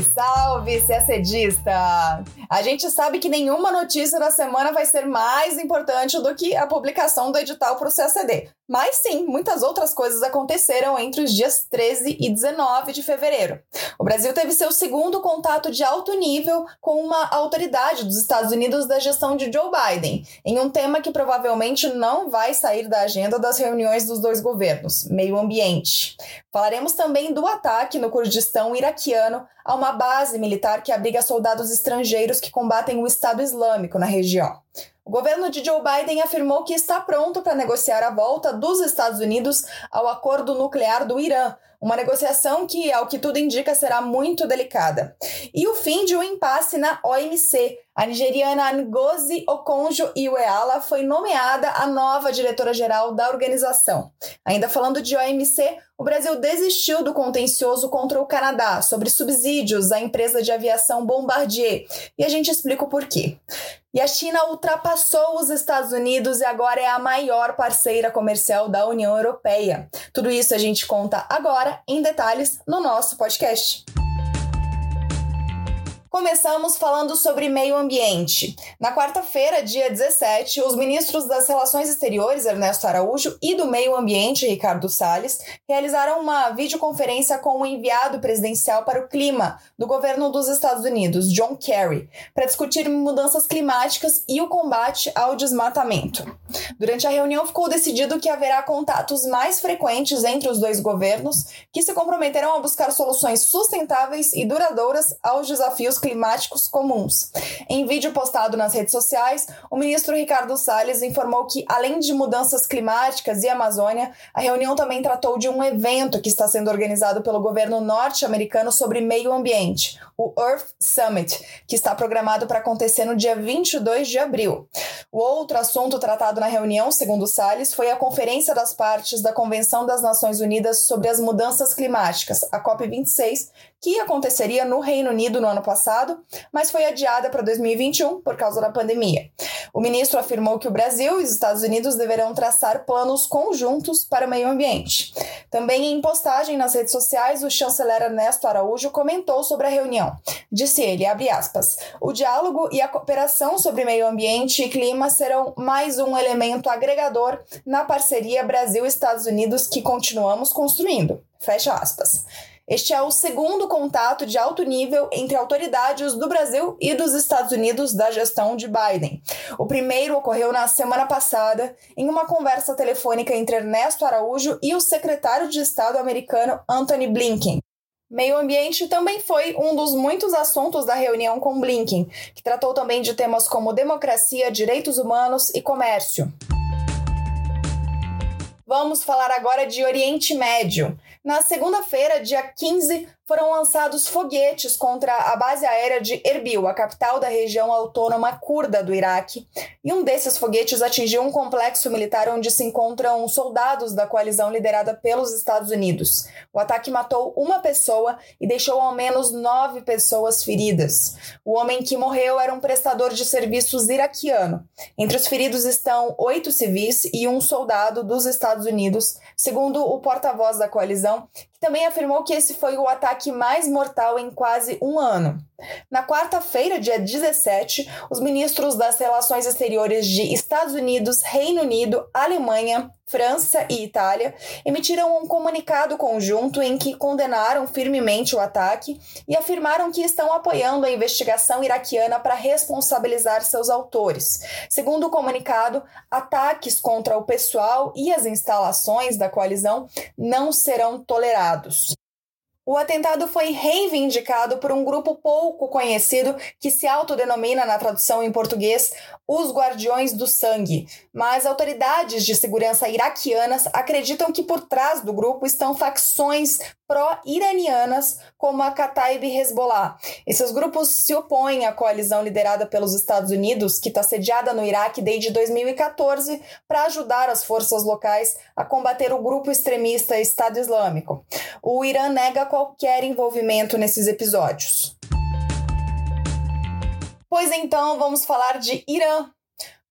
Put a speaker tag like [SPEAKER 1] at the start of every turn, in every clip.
[SPEAKER 1] Salve, salve! A gente sabe que nenhuma notícia da semana vai ser mais importante do que a publicação do edital para o CACD. Mas sim, muitas outras coisas aconteceram entre os dias 13 e 19 de fevereiro. O Brasil teve seu segundo contato de alto nível com uma autoridade dos Estados Unidos da gestão de Joe Biden, em um tema que provavelmente não vai sair da agenda das reuniões dos dois governos: meio ambiente. Falaremos também do ataque no Kurdistão iraquiano a uma base militar que abriga soldados estrangeiros que combatem o Estado Islâmico na região. O governo de Joe Biden afirmou que está pronto para negociar a volta dos Estados Unidos ao acordo nuclear do Irã, uma negociação que, ao que tudo indica, será muito delicada. E o fim de um impasse na OMC. A nigeriana Ngozi Okonjo-Iweala foi nomeada a nova diretora-geral da organização. Ainda falando de OMC, o Brasil desistiu do contencioso contra o Canadá sobre subsídios à empresa de aviação Bombardier. E a gente explica o porquê. E a China ultrapassou os Estados Unidos e agora é a maior parceira comercial da União Europeia. Tudo isso a gente conta agora em detalhes no nosso podcast. Começamos falando sobre meio ambiente. Na quarta-feira, dia 17, os ministros das Relações Exteriores, Ernesto Araújo, e do Meio Ambiente, Ricardo Salles, realizaram uma videoconferência com o enviado presidencial para o clima do governo dos Estados Unidos, John Kerry, para discutir mudanças climáticas e o combate ao desmatamento. Durante a reunião, ficou decidido que haverá contatos mais frequentes entre os dois governos, que se comprometerão a buscar soluções sustentáveis e duradouras aos desafios climáticos comuns. Em vídeo postado nas redes sociais, o ministro Ricardo Salles informou que, além de mudanças climáticas e Amazônia, a reunião também tratou de um evento que está sendo organizado pelo governo norte-americano sobre meio ambiente, o Earth Summit, que está programado para acontecer no dia 22 de abril. O outro assunto tratado na reunião, segundo Salles, foi a Conferência das Partes da Convenção das Nações Unidas sobre as Mudanças Climáticas, a COP26, que aconteceria no Reino Unido no ano passado, mas foi adiada para 2021 por causa da pandemia. O ministro afirmou que o Brasil e os Estados Unidos deverão traçar planos conjuntos para o meio ambiente. Também em postagem nas redes sociais, o chanceler Ernesto Araújo comentou sobre a reunião. Disse ele, aspas, o diálogo e a cooperação sobre meio ambiente e clima serão mais um elemento agregador na parceria Brasil-Estados Unidos que continuamos construindo. Fecha aspas. Este é o segundo contato de alto nível entre autoridades do Brasil e dos Estados Unidos da gestão de Biden. O primeiro ocorreu na semana passada, em uma conversa telefônica entre Ernesto Araújo e o secretário de Estado americano Anthony Blinken. Meio ambiente também foi um dos muitos assuntos da reunião com Blinken, que tratou também de temas como democracia, direitos humanos e comércio. Vamos falar agora de Oriente Médio. Na segunda-feira, dia 15, foram lançados foguetes contra a base aérea de Erbil, a capital da região autônoma curda do Iraque. E um desses foguetes atingiu um complexo militar onde se encontram soldados da coalizão liderada pelos Estados Unidos. O ataque matou uma pessoa e deixou ao menos nove pessoas feridas. O homem que morreu era um prestador de serviços iraquiano. Entre os feridos estão oito civis e um soldado dos Estados Unidos, segundo o porta-voz da coalizão, também afirmou que esse foi o ataque mais mortal em quase um ano. Na quarta-feira, dia 17, os ministros das Relações Exteriores de Estados Unidos, Reino Unido, Alemanha, França e Itália emitiram um comunicado conjunto em que condenaram firmemente o ataque e afirmaram que estão apoiando a investigação iraquiana para responsabilizar seus autores. Segundo o comunicado, ataques contra o pessoal e as instalações da coalizão não serão tolerados. O atentado foi reivindicado por um grupo pouco conhecido que se autodenomina, na tradução em português, os Guardiões do Sangue. Mas autoridades de segurança iraquianas acreditam que por trás do grupo estão facções pró-iranianas, como a Kataib Hezbollah. Esses grupos se opõem à coalizão liderada pelos Estados Unidos, que está sediada no Iraque desde 2014, para ajudar as forças locais a combater o grupo extremista Estado Islâmico. O Irã nega qualquer envolvimento nesses episódios. Pois então, vamos falar de Irã.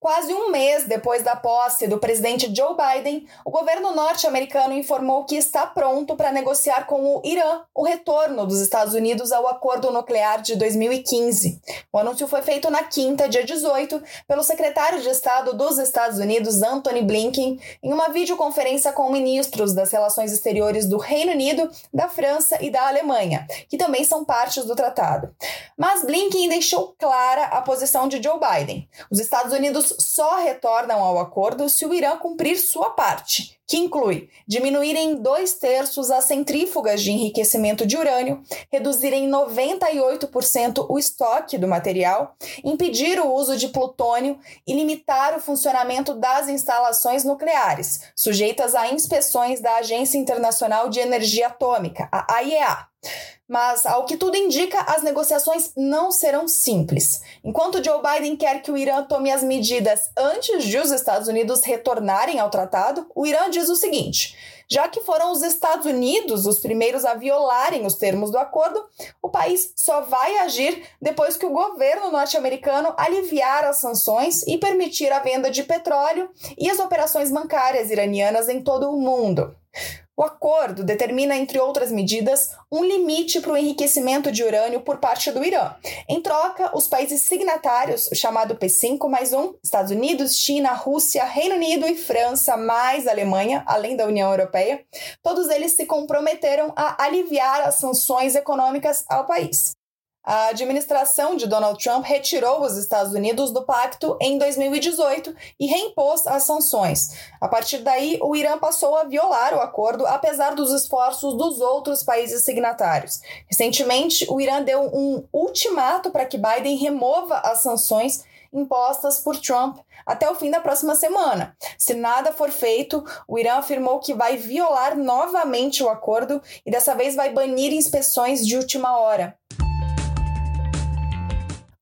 [SPEAKER 1] Quase um mês depois da posse do presidente Joe Biden, o governo norte-americano informou que está pronto para negociar com o Irã o retorno dos Estados Unidos ao acordo nuclear de 2015. O anúncio foi feito na quinta, dia 18, pelo secretário de Estado dos Estados Unidos, Anthony Blinken, em uma videoconferência com ministros das relações exteriores do Reino Unido, da França e da Alemanha, que também são partes do tratado. Mas Blinken deixou clara a posição de Joe Biden. Os Estados Unidos só retornam ao acordo se o Irã cumprir sua parte, que inclui diminuir em dois terços as centrífugas de enriquecimento de urânio, reduzir em 98% o estoque do material, impedir o uso de plutônio e limitar o funcionamento das instalações nucleares, sujeitas a inspeções da Agência Internacional de Energia Atômica, a AIEA. Mas, ao que tudo indica, as negociações não serão simples. Enquanto Joe Biden quer que o Irã tome as medidas antes de os Estados Unidos retornarem ao tratado, o Irã diz o seguinte: já que foram os Estados Unidos os primeiros a violarem os termos do acordo, o país só vai agir depois que o governo norte-americano aliviar as sanções e permitir a venda de petróleo e as operações bancárias iranianas em todo o mundo. O acordo determina, entre outras medidas, um limite para o enriquecimento de urânio por parte do Irã. Em troca, os países signatários, o chamado P5 mais um, Estados Unidos, China, Rússia, Reino Unido e França, mais Alemanha, além da União Europeia, todos eles se comprometeram a aliviar as sanções econômicas ao país. A administração de Donald Trump retirou os Estados Unidos do pacto em 2018 e reimpôs as sanções. A partir daí, o Irã passou a violar o acordo, apesar dos esforços dos outros países signatários. Recentemente, o Irã deu um ultimato para que Biden remova as sanções impostas por Trump até o fim da próxima semana. Se nada for feito, o Irã afirmou que vai violar novamente o acordo e dessa vez vai banir inspeções de última hora.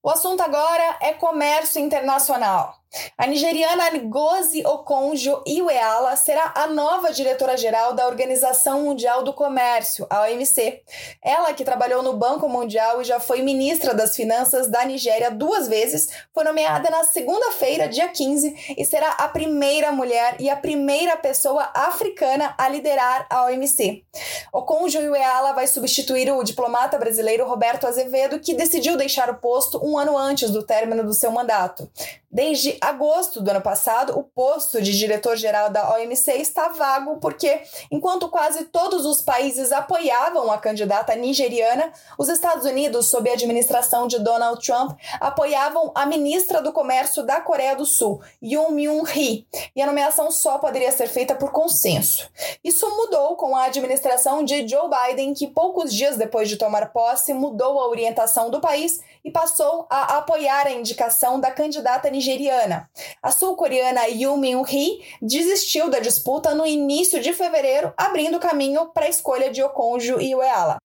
[SPEAKER 1] O assunto agora é comércio internacional. A nigeriana Ngozi Okonjo-Iweala será a nova diretora-geral da Organização Mundial do Comércio, a OMC. Ela, que trabalhou no Banco Mundial e já foi ministra das Finanças da Nigéria duas vezes, foi nomeada na segunda-feira, dia 15, e será a primeira mulher e a primeira pessoa africana a liderar a OMC. Okonjo-Iweala vai substituir o diplomata brasileiro Roberto Azevedo, que decidiu deixar o posto um ano antes do término do seu mandato. Desde agosto do ano passado, o posto de diretor-geral da OMC está vago porque, enquanto quase todos os países apoiavam a candidata nigeriana, os Estados Unidos, sob a administração de Donald Trump, apoiavam a ministra do Comércio da Coreia do Sul, Yoon Myung-hee, e a nomeação só poderia ser feita por consenso. Isso mudou com a administração de Joe Biden, que poucos dias depois de tomar posse mudou a orientação do país e passou a apoiar a indicação da candidata nigeriana nigeriana. A sul-coreana Yoo Min-hee desistiu da disputa no início de fevereiro, abrindo caminho para a escolha de Okonjo Iweala.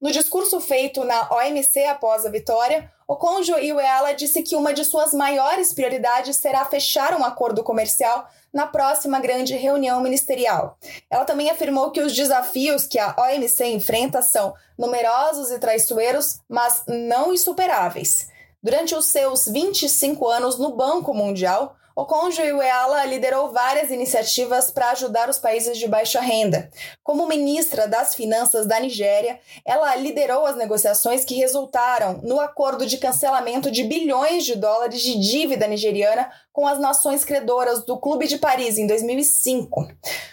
[SPEAKER 1] No discurso feito na OMC após a vitória, Okonjo Iweala disse que uma de suas maiores prioridades será fechar um acordo comercial na próxima grande reunião ministerial. Ela também afirmou que os desafios que a OMC enfrenta são numerosos e traiçoeiros, mas não insuperáveis. Durante os seus 25 anos no Banco Mundial, Okonjo Iweala liderou várias iniciativas para ajudar os países de baixa renda. Como ministra das Finanças da Nigéria, ela liderou as negociações que resultaram no acordo de cancelamento de bilhões de dólares de dívida nigeriana com as nações credoras do Clube de Paris em 2005.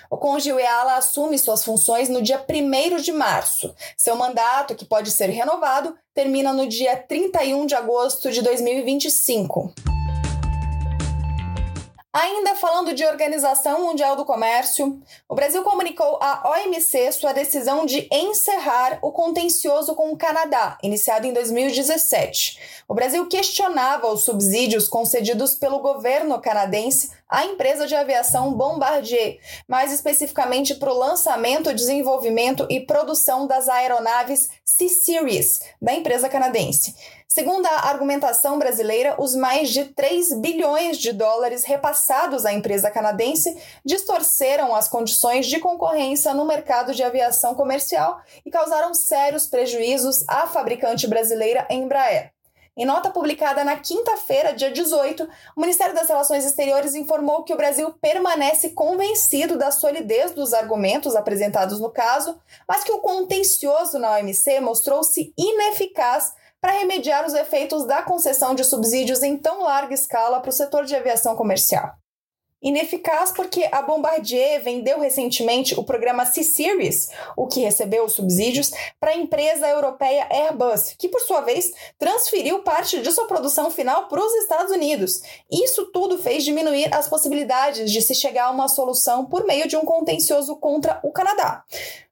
[SPEAKER 1] Okonjo Iweala assume suas funções no dia 1 de março. Seu mandato, que pode ser renovado, termina no dia 31 de agosto de 2025. Ainda falando de Organização Mundial do Comércio, o Brasil comunicou à OMC sua decisão de encerrar o contencioso com o Canadá, iniciado em 2017. O Brasil questionava os subsídios concedidos pelo governo canadense à empresa de aviação Bombardier, mais especificamente para o lançamento, desenvolvimento e produção das aeronaves C-Series da empresa canadense. Segundo a argumentação brasileira, os mais de 3 bilhões de dólares repassados à empresa canadense distorceram as condições de concorrência no mercado de aviação comercial e causaram sérios prejuízos à fabricante brasileira Embraer. Em nota publicada na quinta-feira, dia 18, o Ministério das Relações Exteriores informou que o Brasil permanece convencido da solidez dos argumentos apresentados no caso, mas que o contencioso na OMC mostrou-se ineficaz para remediar os efeitos da concessão de subsídios em tão larga escala para o setor de aviação comercial. Ineficaz porque a Bombardier vendeu recentemente o programa C-Series, o que recebeu os subsídios, para a empresa europeia Airbus, que por sua vez transferiu parte de sua produção final para os Estados Unidos. Isso tudo fez diminuir as possibilidades de se chegar a uma solução por meio de um contencioso contra o Canadá.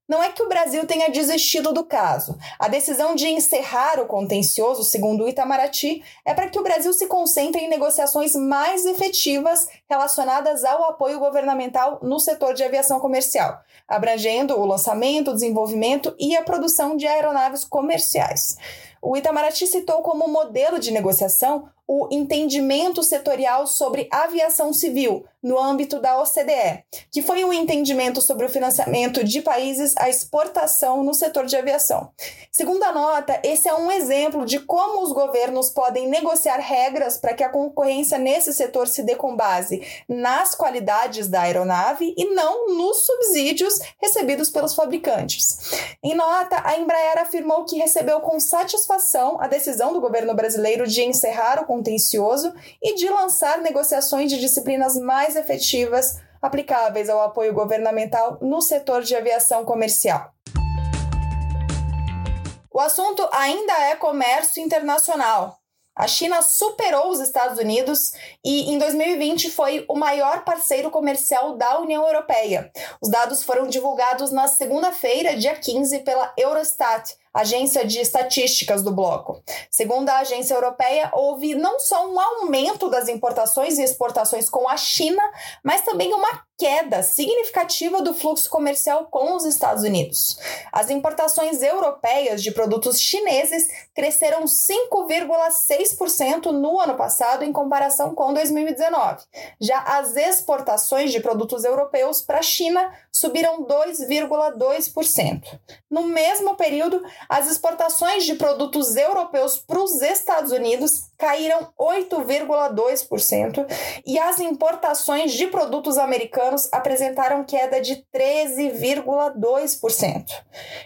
[SPEAKER 1] Não é que o Brasil tenha desistido do caso. A decisão de encerrar o contencioso, segundo o Itamaraty, é para que o Brasil se concentre em negociações mais efetivas relacionadas ao apoio governamental no setor de aviação comercial, abrangendo o lançamento, o desenvolvimento e a produção de aeronaves comerciais. O Itamaraty citou como modelo de negociação o entendimento setorial sobre aviação civil no âmbito da OCDE, que foi um entendimento sobre o financiamento de países à exportação no setor de aviação. Segundo a nota, esse é um exemplo de como os governos podem negociar regras para que a concorrência nesse setor se dê com base nas qualidades da aeronave e não nos subsídios recebidos pelos fabricantes. Em nota, a Embraer afirmou que recebeu com satisfação a decisão do governo brasileiro de encerrar o contencioso e de lançar negociações de disciplinas mais efetivas aplicáveis ao apoio governamental no setor de aviação comercial. O assunto ainda é comércio internacional. A China superou os Estados Unidos e, em 2020, foi o maior parceiro comercial da União Europeia. Os dados foram divulgados na segunda-feira, dia 15, pela Eurostat, agência de estatísticas do bloco. Segundo a agência europeia, houve não só um aumento das importações e exportações com a China, mas também uma queda significativa do fluxo comercial com os Estados Unidos. As importações europeias de produtos chineses cresceram 5,6% no ano passado em comparação com 2019. Já as exportações de produtos europeus para a China subiram 2,2%. No mesmo período, as exportações de produtos europeus para os Estados Unidos caíram 8,2% e as importações de produtos americanos apresentaram queda de 13,2%.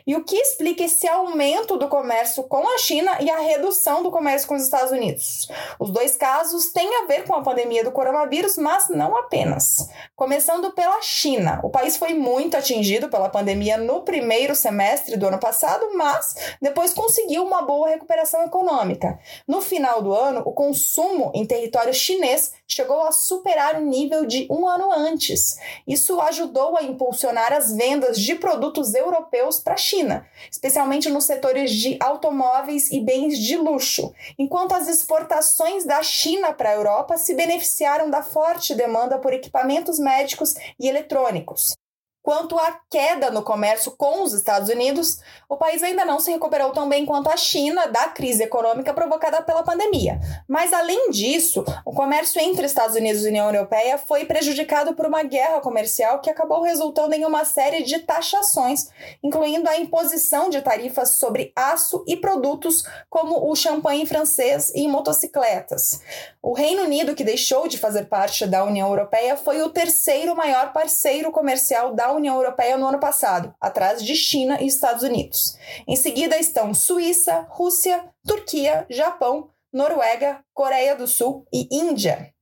[SPEAKER 1] E o que explica esse aumento do comércio com a China e a redução do comércio com os Estados Unidos? Os dois casos têm a ver com a pandemia do coronavírus, mas não apenas. Começando pela China, o país foi muito atingido pela pandemia no primeiro semestre do ano passado, mas depois conseguiu uma boa recuperação econômica. No final do ano, o consumo em território chinês chegou a superar o nível de um ano antes. Isso ajudou a impulsionar as vendas de produtos europeus para a China, especialmente nos setores de automóveis e bens de luxo, enquanto as exportações da China para a Europa se beneficiaram da forte demanda por equipamentos médicos e eletrônicos. Quanto à queda no comércio com os Estados Unidos, o país ainda não se recuperou tão bem quanto a China da crise econômica provocada pela pandemia. Mas, além disso, o comércio entre Estados Unidos e União Europeia foi prejudicado por uma guerra comercial que acabou resultando em uma série de taxações, incluindo a imposição de tarifas sobre aço e produtos como o champanhe francês e motocicletas. O Reino Unido, que deixou de fazer parte da União Europeia, foi o terceiro maior parceiro comercial da União Europeia no ano passado, atrás de China e Estados Unidos. Em seguida estão Suíça, Rússia, Turquia, Japão, Noruega, Coreia do Sul e Índia.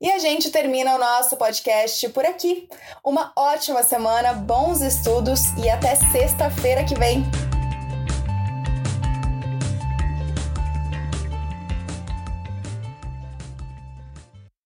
[SPEAKER 1] E a gente termina o nosso podcast por aqui. Uma ótima semana, bons estudos e até sexta-feira que vem.